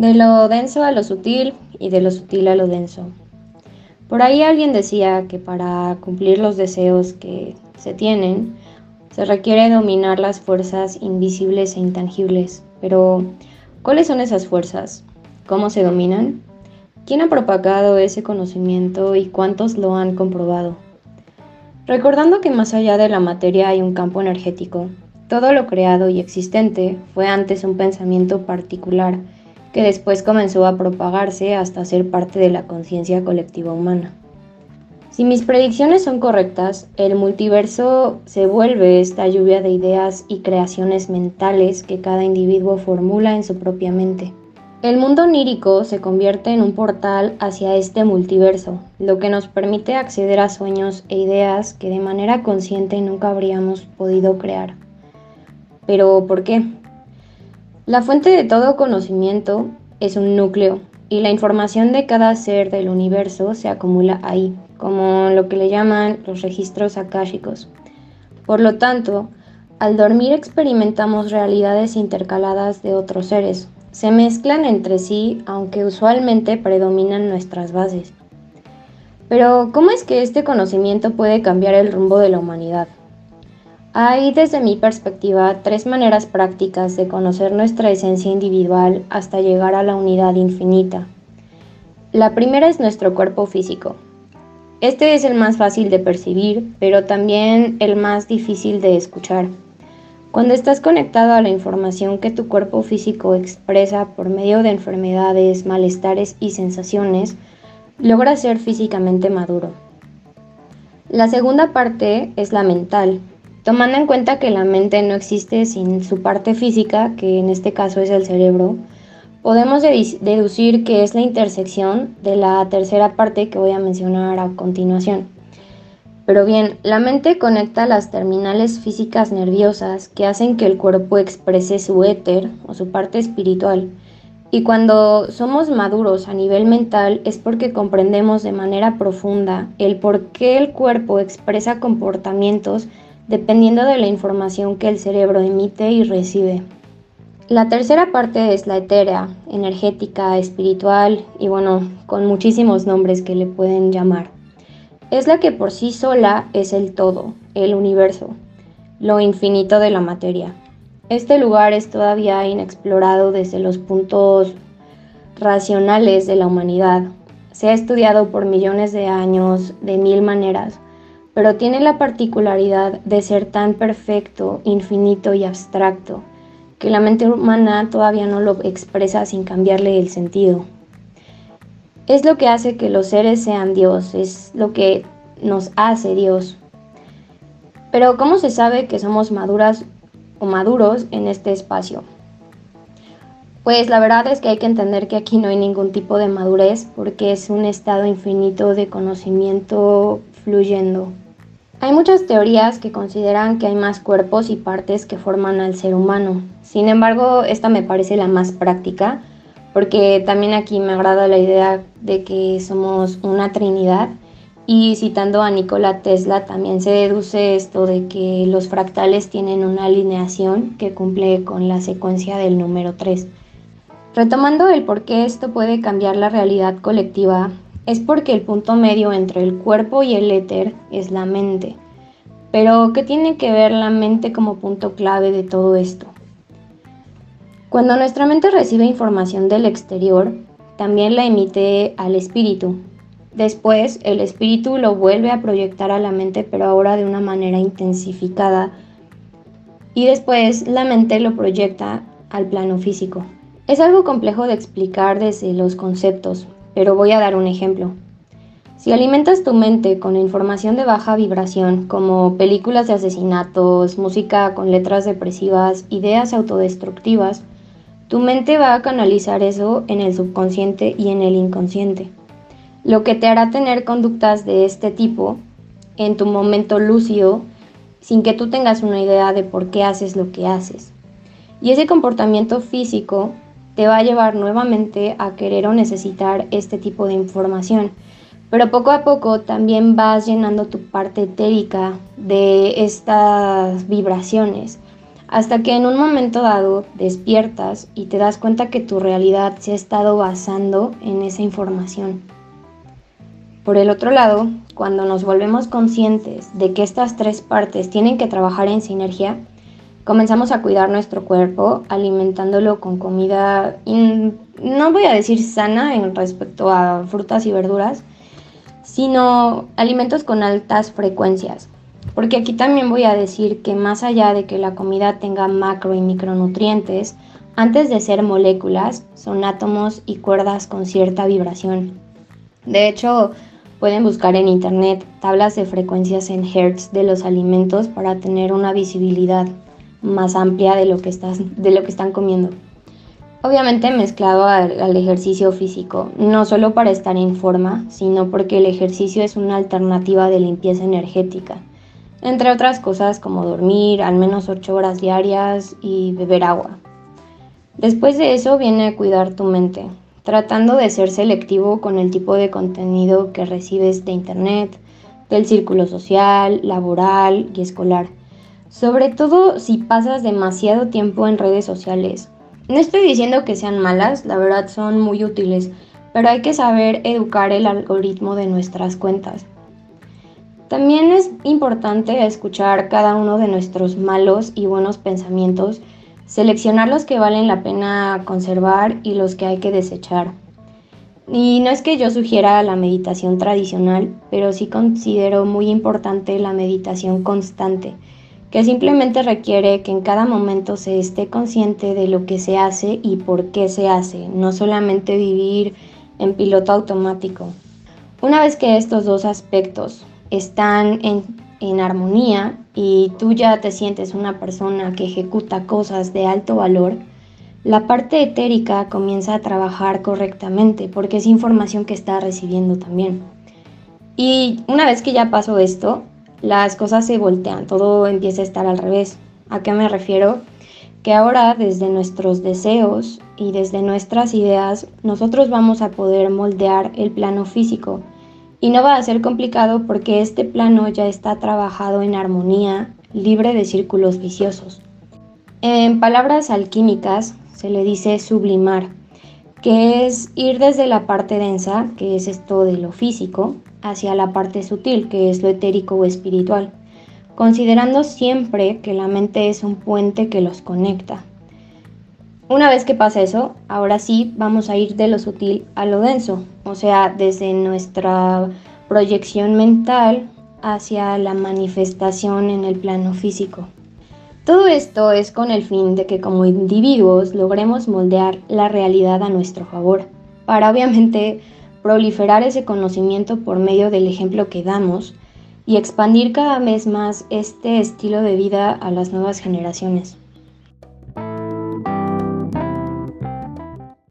De lo denso a lo sutil y de lo sutil a lo denso. Por ahí alguien decía que para cumplir los deseos que se tienen, se requiere dominar las fuerzas invisibles e intangibles. Pero, ¿cuáles son esas fuerzas? ¿Cómo se dominan? ¿Quién ha propagado ese conocimiento y cuántos lo han comprobado? Recordando que más allá de la materia hay un campo energético, todo lo creado y existente fue antes un pensamiento particular que después comenzó a propagarse hasta ser parte de la conciencia colectiva humana. Si mis predicciones son correctas, el multiverso se vuelve esta lluvia de ideas y creaciones mentales que cada individuo formula en su propia mente. El mundo onírico se convierte en un portal hacia este multiverso, lo que nos permite acceder a sueños e ideas que de manera consciente nunca habríamos podido crear. Pero, ¿por qué? La fuente de todo conocimiento es un núcleo y la información de cada ser del universo se acumula ahí, como lo que le llaman los registros akáshicos. Por lo tanto, al dormir experimentamos realidades intercaladas de otros seres, se mezclan entre sí, aunque usualmente predominan nuestras bases. Pero, ¿cómo es que este conocimiento puede cambiar el rumbo de la humanidad? Hay, desde mi perspectiva, tres maneras prácticas de conocer nuestra esencia individual hasta llegar a la unidad infinita. La primera es nuestro cuerpo físico. Este es el más fácil de percibir, pero también el más difícil de escuchar. Cuando estás conectado a la información que tu cuerpo físico expresa por medio de enfermedades, malestares y sensaciones, logras ser físicamente maduro. La segunda parte es la mental, tomando en cuenta que la mente no existe sin su parte física, que en este caso es el cerebro, podemos deducir que es la intersección de la tercera parte que voy a mencionar a continuación. Pero bien, la mente conecta las terminales físicas nerviosas que hacen que el cuerpo exprese su éter o su parte espiritual. Y cuando somos maduros a nivel mental es porque comprendemos de manera profunda el por qué el cuerpo expresa comportamientos dependiendo de la información que el cerebro emite y recibe. La tercera parte es la etérea, energética, espiritual y bueno, con muchísimos nombres que le pueden llamar es la que por sí sola es el todo, el universo, lo infinito de la materia. Este lugar es todavía inexplorado desde los puntos racionales de la humanidad. Se ha estudiado por millones de años de mil maneras, pero tiene la particularidad de ser tan perfecto, infinito y abstracto, que la mente humana todavía no lo expresa sin cambiarle el sentido es lo que hace que los seres sean Dios, es lo que nos hace Dios. Pero ¿cómo se sabe que somos maduras o maduros en este espacio? Pues la verdad es que hay que entender que aquí no hay ningún tipo de madurez porque es un estado infinito de conocimiento fluyendo. Hay muchas teorías que consideran que hay más cuerpos y partes que forman al ser humano. Sin embargo, esta me parece la más práctica porque también aquí me agrada la idea de que somos una trinidad y citando a Nikola Tesla también se deduce esto de que los fractales tienen una alineación que cumple con la secuencia del número 3. Retomando el por qué esto puede cambiar la realidad colectiva, es porque el punto medio entre el cuerpo y el éter es la mente. Pero, ¿qué tiene que ver la mente como punto clave de todo esto? Cuando nuestra mente recibe información del exterior, también la emite al espíritu. Después, el espíritu lo vuelve a proyectar a la mente, pero ahora de una manera intensificada. Y después, la mente lo proyecta al plano físico. Es algo complejo de explicar desde los conceptos, pero voy a dar un ejemplo. Si alimentas tu mente con información de baja vibración, como películas de asesinatos, música con letras depresivas, ideas autodestructivas, tu mente va a canalizar eso en el subconsciente y en el inconsciente, lo que te hará tener conductas de este tipo en tu momento lúcido sin que tú tengas una idea de por qué haces lo que haces. Y ese comportamiento físico te va a llevar nuevamente a querer o necesitar este tipo de información. Pero poco a poco también vas llenando tu parte etérica de estas vibraciones hasta que en un momento dado despiertas y te das cuenta que tu realidad se ha estado basando en esa información. Por el otro lado, cuando nos volvemos conscientes de que estas tres partes tienen que trabajar en sinergia, comenzamos a cuidar nuestro cuerpo alimentándolo con comida, no voy a decir sana en respecto a frutas y verduras, sino alimentos con altas frecuencias. Porque aquí también voy a decir que más allá de que la comida tenga macro y micronutrientes, antes de ser moléculas, son átomos y cuerdas con cierta vibración. De hecho, Pueden buscar en internet tablas de frecuencias en hertz de los alimentos para tener una visibilidad más amplia de lo que, de lo que están comiendo. Obviamente mezclado al, ejercicio físico, no solo para estar en forma, sino porque el ejercicio es una alternativa de limpieza energética, entre otras cosas como dormir al menos 8 horas diarias y beber agua. Después de eso viene cuidar tu mente, tratando de ser selectivo con el tipo de contenido que recibes de Internet, del círculo social, laboral y escolar. Sobre todo si pasas demasiado tiempo en redes sociales. No estoy diciendo que sean malas, la verdad son muy útiles, pero hay que saber educar el algoritmo de nuestras cuentas. También es importante escuchar cada uno de nuestros malos y buenos pensamientos seleccionar los que valen la pena conservar y los que hay que desechar. Y no es que yo sugiera la meditación tradicional, pero sí considero muy importante la meditación constante, que simplemente requiere que en cada momento se esté consciente de lo que se hace y por qué se hace, no solamente vivir en piloto automático. Una vez que estos dos aspectos están en en armonía y tú ya te sientes una persona que ejecuta cosas de alto valor, la parte etérica comienza a trabajar correctamente porque es información que está recibiendo también. Y una vez que ya pasó esto, las cosas se voltean, todo empieza a estar al revés. ¿A qué me refiero? Que ahora desde nuestros deseos y desde nuestras ideas nosotros vamos a poder moldear el plano físico y no va a ser complicado porque este plano ya está trabajado en armonía, libre de círculos viciosos. En palabras alquímicas se le dice sublimar, que es ir desde la parte densa, que es esto de lo físico, hacia la parte sutil, que es lo etérico o espiritual, considerando siempre que la mente es un puente que los conecta. Una vez que pasa eso, ahora sí vamos a ir de lo sutil a lo denso, o sea, desde nuestra proyección mental hacia la manifestación en el plano físico. Todo esto es con el fin de que como individuos logremos moldear la realidad a nuestro favor, para obviamente proliferar ese conocimiento por medio del ejemplo que damos y expandir cada vez más este estilo de vida a las nuevas generaciones.